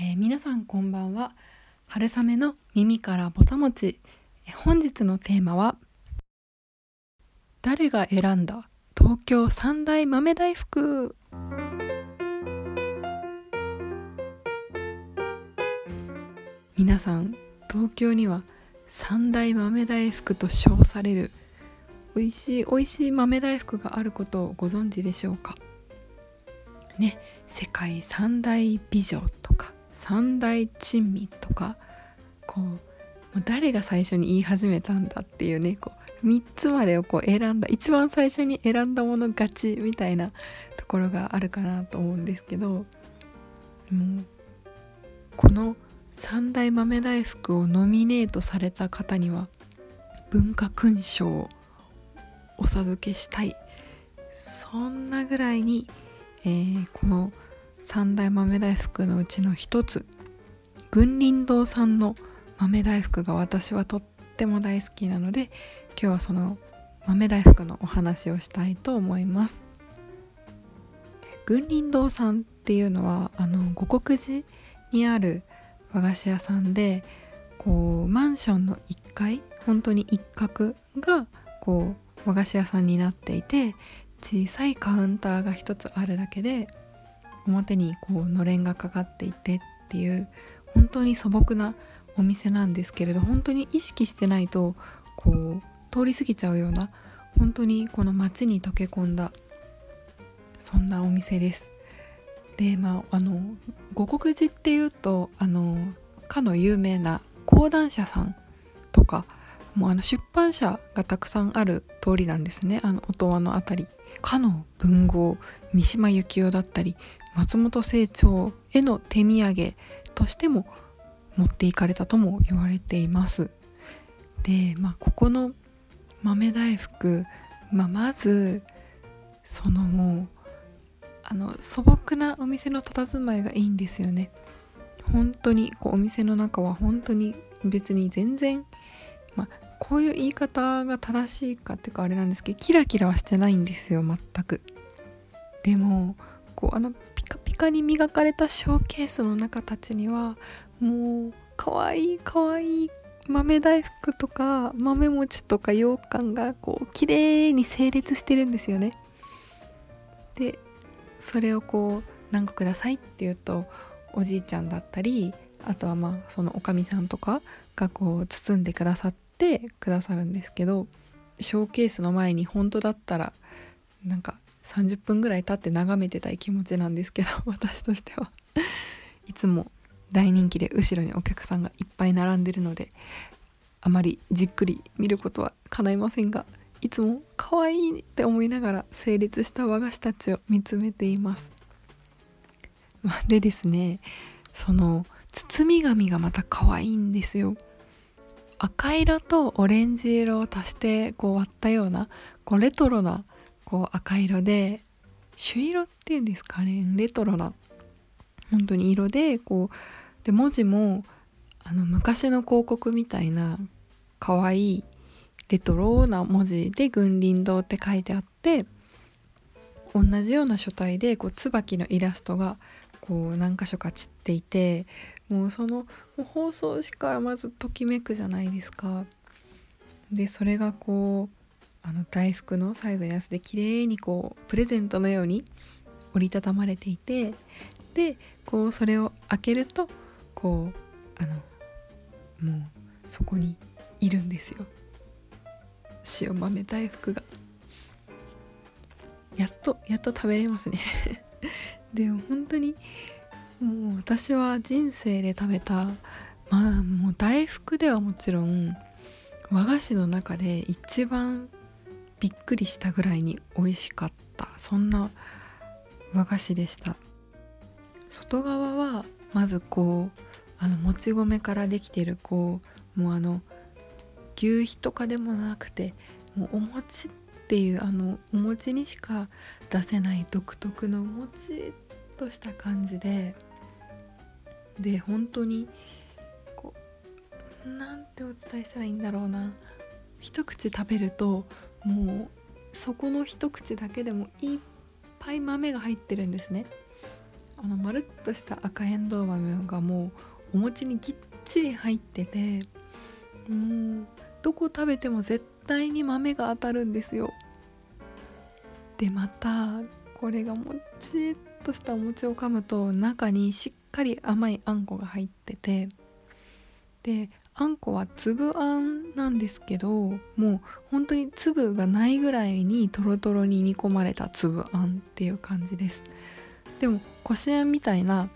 えー、皆さんこんばんは。春雨の耳からぼたもち、えー、本日のテーマは誰が選んだ？東京三大豆大福。皆さん東京には三大豆大福と称される美味しい美味しい豆大福があることをご存知でしょうか？ね世界三大美女。三大珍味とかこう誰が最初に言い始めたんだっていうねこう3つまでをこう選んだ一番最初に選んだもの勝ちみたいなところがあるかなと思うんですけどもうこの三大豆大福をノミネートされた方には文化勲章をお授けしたい。そんなぐらいに、えー、この三大豆大福のうちの一つ。群林堂さんの豆大福が私はとっても大好きなので今日はその豆大福のお話をしたいと思います。群林堂さんっていうのはあの五国寺にある和菓子屋さんでこうマンションの1階本当に一角がこう和菓子屋さんになっていて小さいカウンターが一つあるだけで表にこうのれんがかかっていてっていう本当に素朴なお店なんですけれど本当に意識してないとこう通り過ぎちゃうような本当にこの街に溶け込んだそんなお店です。でまああの五国寺っていうとあのかの有名な講談社さんとかもうあの出版社がたくさんある通りなんですね。あの音羽の辺り。かの文豪三島由紀夫だったり松本清張への手土産としても持っていかれたとも言われています。でまあここの豆大福、まあ、まずそのもうあの素朴なお店の佇まいがいいんですよね。本当にこうお店の中は本当に別に全然まあこういう言い方が正しいかっていうかあれなんですけどキラキラはしてないんですよ全く。でもこうあのカに磨かれたショーケースの中たちにはもうかわいいかわいい豆大福とか豆餅とか羊羹がこう綺麗に整列してるんですよね。でそれをこう何個くださいって言うとおじいちゃんだったりあとはまあそのおかみさんとかがこう包んでくださってくださるんですけどショーケースの前に本当だったらなんか30分ぐらい経って眺めてたい気持ちなんですけど 私としてはいつも大人気で後ろにお客さんがいっぱい並んでるのであまりじっくり見ることは叶いませんがいつも可愛いって思いながら成立した和菓子たちを見つめています。でですねその包み紙がまた可愛いんですよ。赤色とオレンジ色を足してこう割ったようなこうレトロなこう赤色で朱色っていうんですかねレトロな本当に色でこうで文字もあの昔の広告みたいな可愛いレトロな文字で「群林堂」って書いてあって同じような書体でこう椿のイラストがこう何箇所か散っていてもうその放送紙からまずときめくじゃないですか。でそれがこうあの大福のサイズのやつで綺麗にこうプレゼントのように折りたたまれていてでこうそれを開けるとこうあのもうそこにいるんですよ。塩豆大福が。やっとやっと食べれますね。でも本当にもう私は人生で食べたまあもう大福ではもちろん和菓子の中で一番びっくりしたぐらいに美味しかった。そんな和菓子でした。外側はまずこうあのもち米からできてるこうもうあの牛皮とかでもなくてもうお餅っていうあのお餅にしか出せない独特のもちっとした感じでで本当にこうなんてお伝えしたらいいんだろうな。一口食べるともうそこの一口だけでもいっぱい豆が入ってるんですね。あのまるっとした赤えんどう豆がもうお餅にぎっちり入っててうんどこ食べても絶対に豆が当たるんですよ。でまたこれがもちっとしたお餅を噛むと中にしっかり甘いあんこが入っててであんこは粒あんなんですけどもう本当に粒がないぐらいにトロトロに煮込まれた粒あんっていう感じです。でもこしあんみたいな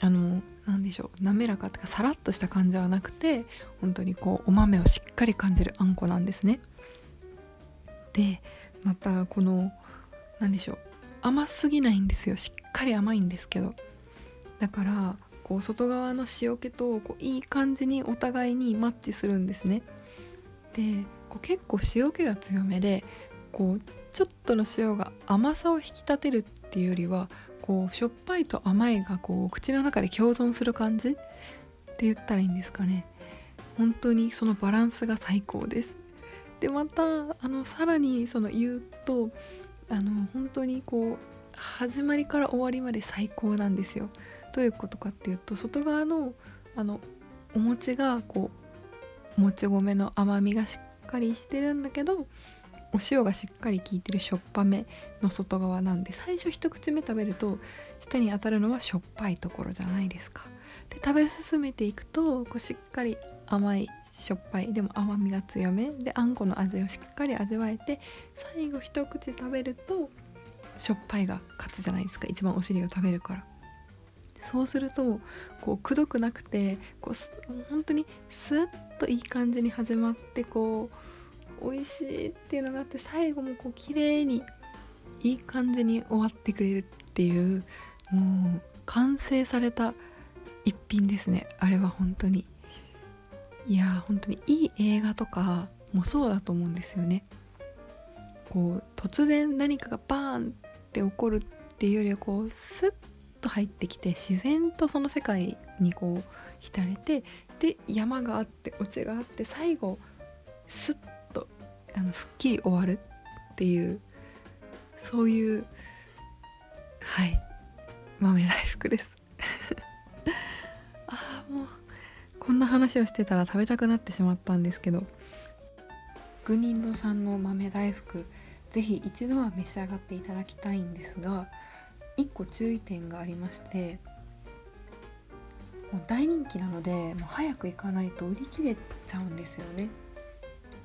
あの何でしょう滑らかっていうかさらっとした感じはなくて本当にこうお豆をしっかり感じるあんこなんですね。でまたこの何でしょう甘すぎないんですよ。しっかり甘いんですけど。だからこう外側の塩気とこういい感じにお互いにマッチするんですね。でこう結構塩気が強めでこうちょっとの塩が甘さを引き立てるっていうよりはこうしょっぱいと甘いがこう口の中で共存する感じって言ったらいいんですかね。本当にそのバランスが最高です。でまたあのさらにその言うとあの本当にこう始まりから終わりまで最高なんですよ。どういうことかっていうと外側のあのお餅がこうもち米の甘みがしっかりしてるんだけどお塩がしっかり効いてるしょっぱめの外側なんで最初一口目食べると舌に当たるのはしょっぱいところじゃないですか。で食べ進めていくとこうしっかり甘いしょっぱいでも甘みが強めであんこの味をしっかり味わえて最後一口食べるとしょっぱいが勝つじゃないですか一番お尻を食べるからそうするとこうくどくなくてこう本当にスッといい感じに始まってこう美味しいっていうのがあって最後もこう綺麗にいい感じに終わってくれるっていうもう完成された一品ですね。あれは本当に。いや本当にいい映画とかもそうだと思うんですよね。こう突然何かがバーンって起こるっていうよりはこうスッと入ってきて自然とその世界にこう浸れてで山があってオチがあって最後スッとあのすっきり終わるっていうそういうはい豆大福です。ああもうこんな話をしてたら食べたくなってしまったんですけど。グニンドさんの豆大福是非一度は召し上がっていただきたいんですが1個注意点がありましてもう大人気なのでもう早く行かないと売り切れちゃうんですよね。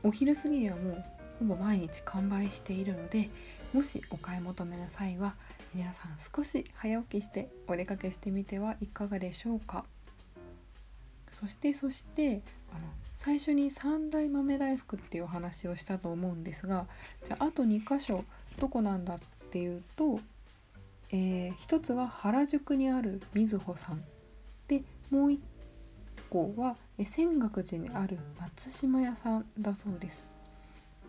お昼過ぎにはもうほぼ毎日完売しているのでもしお買い求めの際は皆さん少し早起きしてお出かけしてみてはいかがでしょうか。そしてそしてあの最初に三大豆大福っていうお話をしたと思うんですがじゃああと2箇所どこなんだっていうとえー、一つが原宿にあるみずほさん。でもう一個は泉岳寺にある松島屋さんだそうです。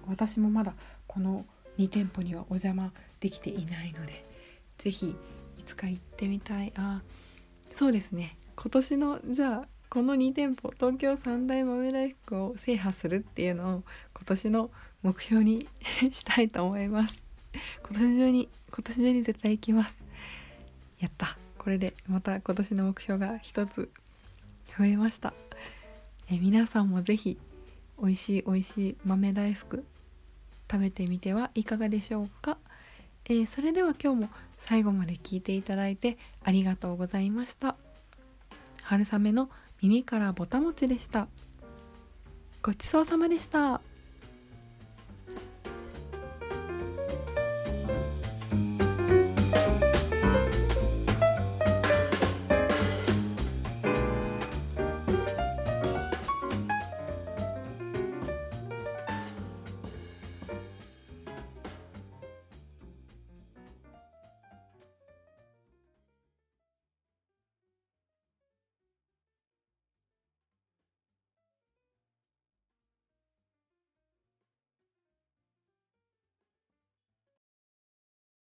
私もまだこの2店舗にはお邪魔できていないので是非いつか行ってみたい。あそうですね。今年のじゃあこの2店舗東京三大豆大福を制覇するっていうのを今年の目標に したいと思います。今年中に今年中に絶対行きます。やった。これでまた今年の目標が一つ増えました。え皆さんも是非美味しい美味しい豆大福食べてみてはいかがでしょうか、えー、それでは今日も最後まで聞いていただいてありがとうございました。春雨の耳からぼたもちでした。ごちそうさまでした。